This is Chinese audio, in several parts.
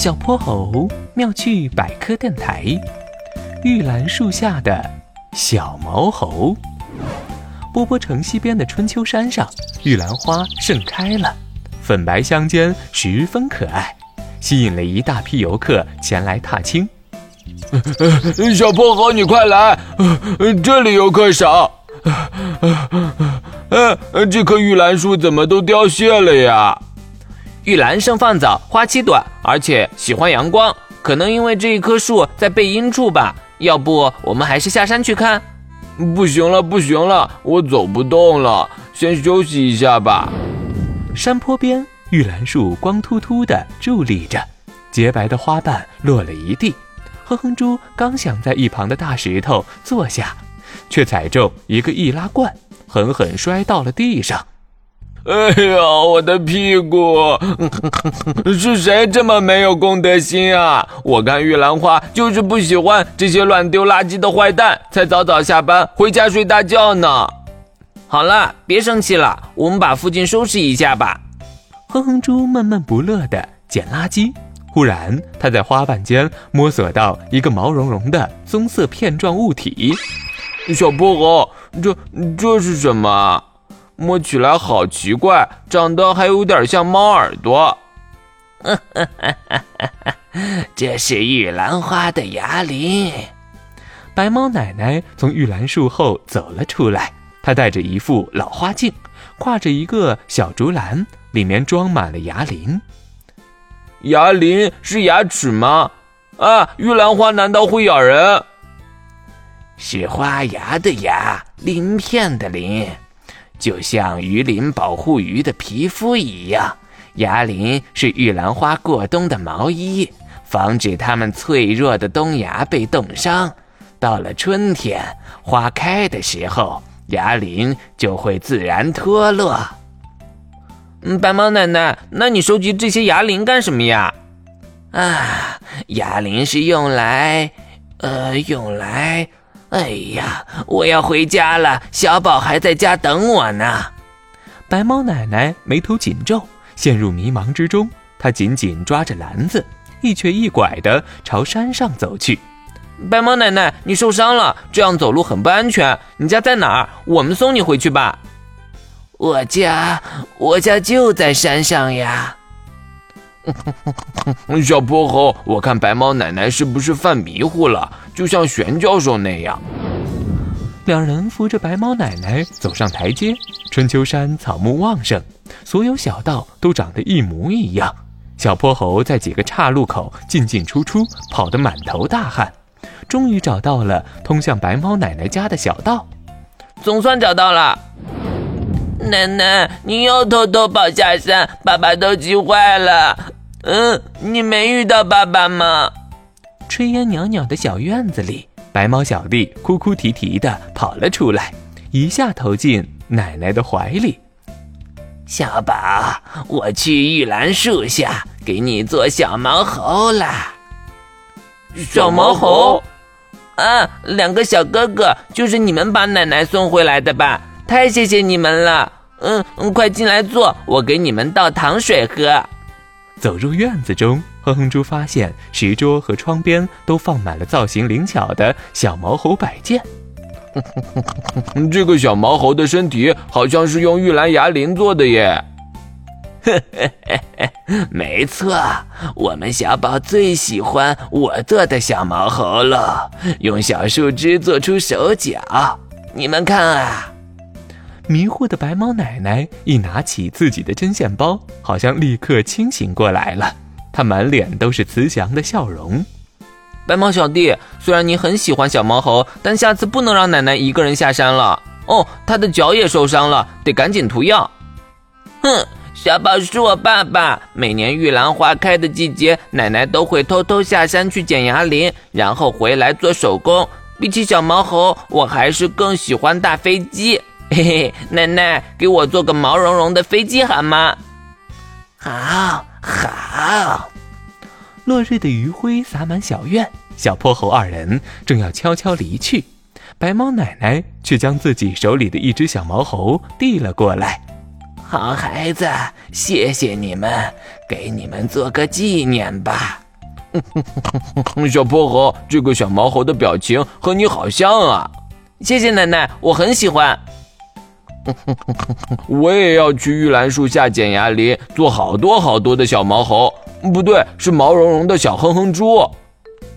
小泼猴妙趣百科电台，玉兰树下的小毛猴。波波城西边的春秋山上，玉兰花盛开了，粉白相间，十分可爱，吸引了一大批游客前来踏青。小泼猴，你快来，这里游客少。这棵玉兰树怎么都凋谢了呀？玉兰盛放早，花期短，而且喜欢阳光，可能因为这一棵树在背阴处吧。要不我们还是下山去看？不行了，不行了，我走不动了，先休息一下吧。山坡边，玉兰树光秃秃的伫立着，洁白的花瓣落了一地。哼哼猪刚想在一旁的大石头坐下，却踩中一个易拉罐，狠狠摔到了地上。哎呀，我的屁股！是谁这么没有公德心啊？我看玉兰花就是不喜欢这些乱丢垃圾的坏蛋，才早早下班回家睡大觉呢。好了，别生气了，我们把附近收拾一下吧。哼哼猪闷闷不乐地捡垃圾，忽然他在花瓣间摸索到一个毛茸茸的棕色片状物体。小泼猴，这这是什么？摸起来好奇怪，长得还有点像猫耳朵。这是玉兰花的牙鳞。白猫奶奶从玉兰树后走了出来，她戴着一副老花镜，挎着一个小竹篮，里面装满了牙鳞。牙鳞是牙齿吗？啊，玉兰花难道会咬人？是花牙的牙，鳞片的鳞。就像鱼鳞保护鱼的皮肤一样，牙鳞是玉兰花过冬的毛衣，防止它们脆弱的冬芽被冻伤。到了春天，花开的时候，牙鳞就会自然脱落。嗯，白毛奶奶，那你收集这些牙鳞干什么呀？啊，牙鳞是用来，呃，用来。哎呀，我要回家了，小宝还在家等我呢。白猫奶奶眉头紧皱，陷入迷茫之中。她紧紧抓着篮子，一瘸一拐地朝山上走去。白猫奶奶，你受伤了，这样走路很不安全。你家在哪儿？我们送你回去吧。我家，我家就在山上呀。小泼猴，我看白猫奶奶是不是犯迷糊了？就像玄教授那样。两人扶着白猫奶奶走上台阶。春秋山草木旺盛，所有小道都长得一模一样。小泼猴在几个岔路口进进出出，跑得满头大汗。终于找到了通向白猫奶奶家的小道，总算找到了。奶奶，你又偷偷跑下山，爸爸都急坏了。嗯，你没遇到爸爸吗？炊烟袅袅的小院子里，白猫小弟哭哭啼啼的跑了出来，一下投进奶奶的怀里。小宝，我去玉兰树下给你做小毛猴啦。小毛猴？啊，两个小哥哥，就是你们把奶奶送回来的吧？太谢谢你们了，嗯嗯，快进来坐，我给你们倒糖水喝。走入院子中，哼哼猪发现石桌和窗边都放满了造型灵巧的小毛猴摆件。这个小毛猴的身体好像是用玉兰牙鳞做的耶。没错，我们小宝最喜欢我做的小毛猴了，用小树枝做出手脚，你们看啊。迷糊的白毛奶奶一拿起自己的针线包，好像立刻清醒过来了。她满脸都是慈祥的笑容。白毛小弟，虽然你很喜欢小毛猴，但下次不能让奶奶一个人下山了。哦，他的脚也受伤了，得赶紧涂药。哼，小宝是我爸爸。每年玉兰花开的季节，奶奶都会偷偷下山去捡牙鳞，然后回来做手工。比起小毛猴，我还是更喜欢大飞机。嘿嘿，奶奶，给我做个毛茸茸的飞机好吗？好，好。落日的余晖洒满小院，小泼猴二人正要悄悄离去，白猫奶奶却将自己手里的一只小毛猴递了过来。好孩子，谢谢你们，给你们做个纪念吧。小泼猴，这个小毛猴的表情和你好像啊！谢谢奶奶，我很喜欢。我也要去玉兰树下捡牙鳞，做好多好多的小毛猴。不对，是毛茸茸的小哼哼猪。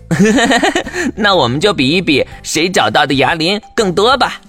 那我们就比一比，谁找到的牙鳞更多吧。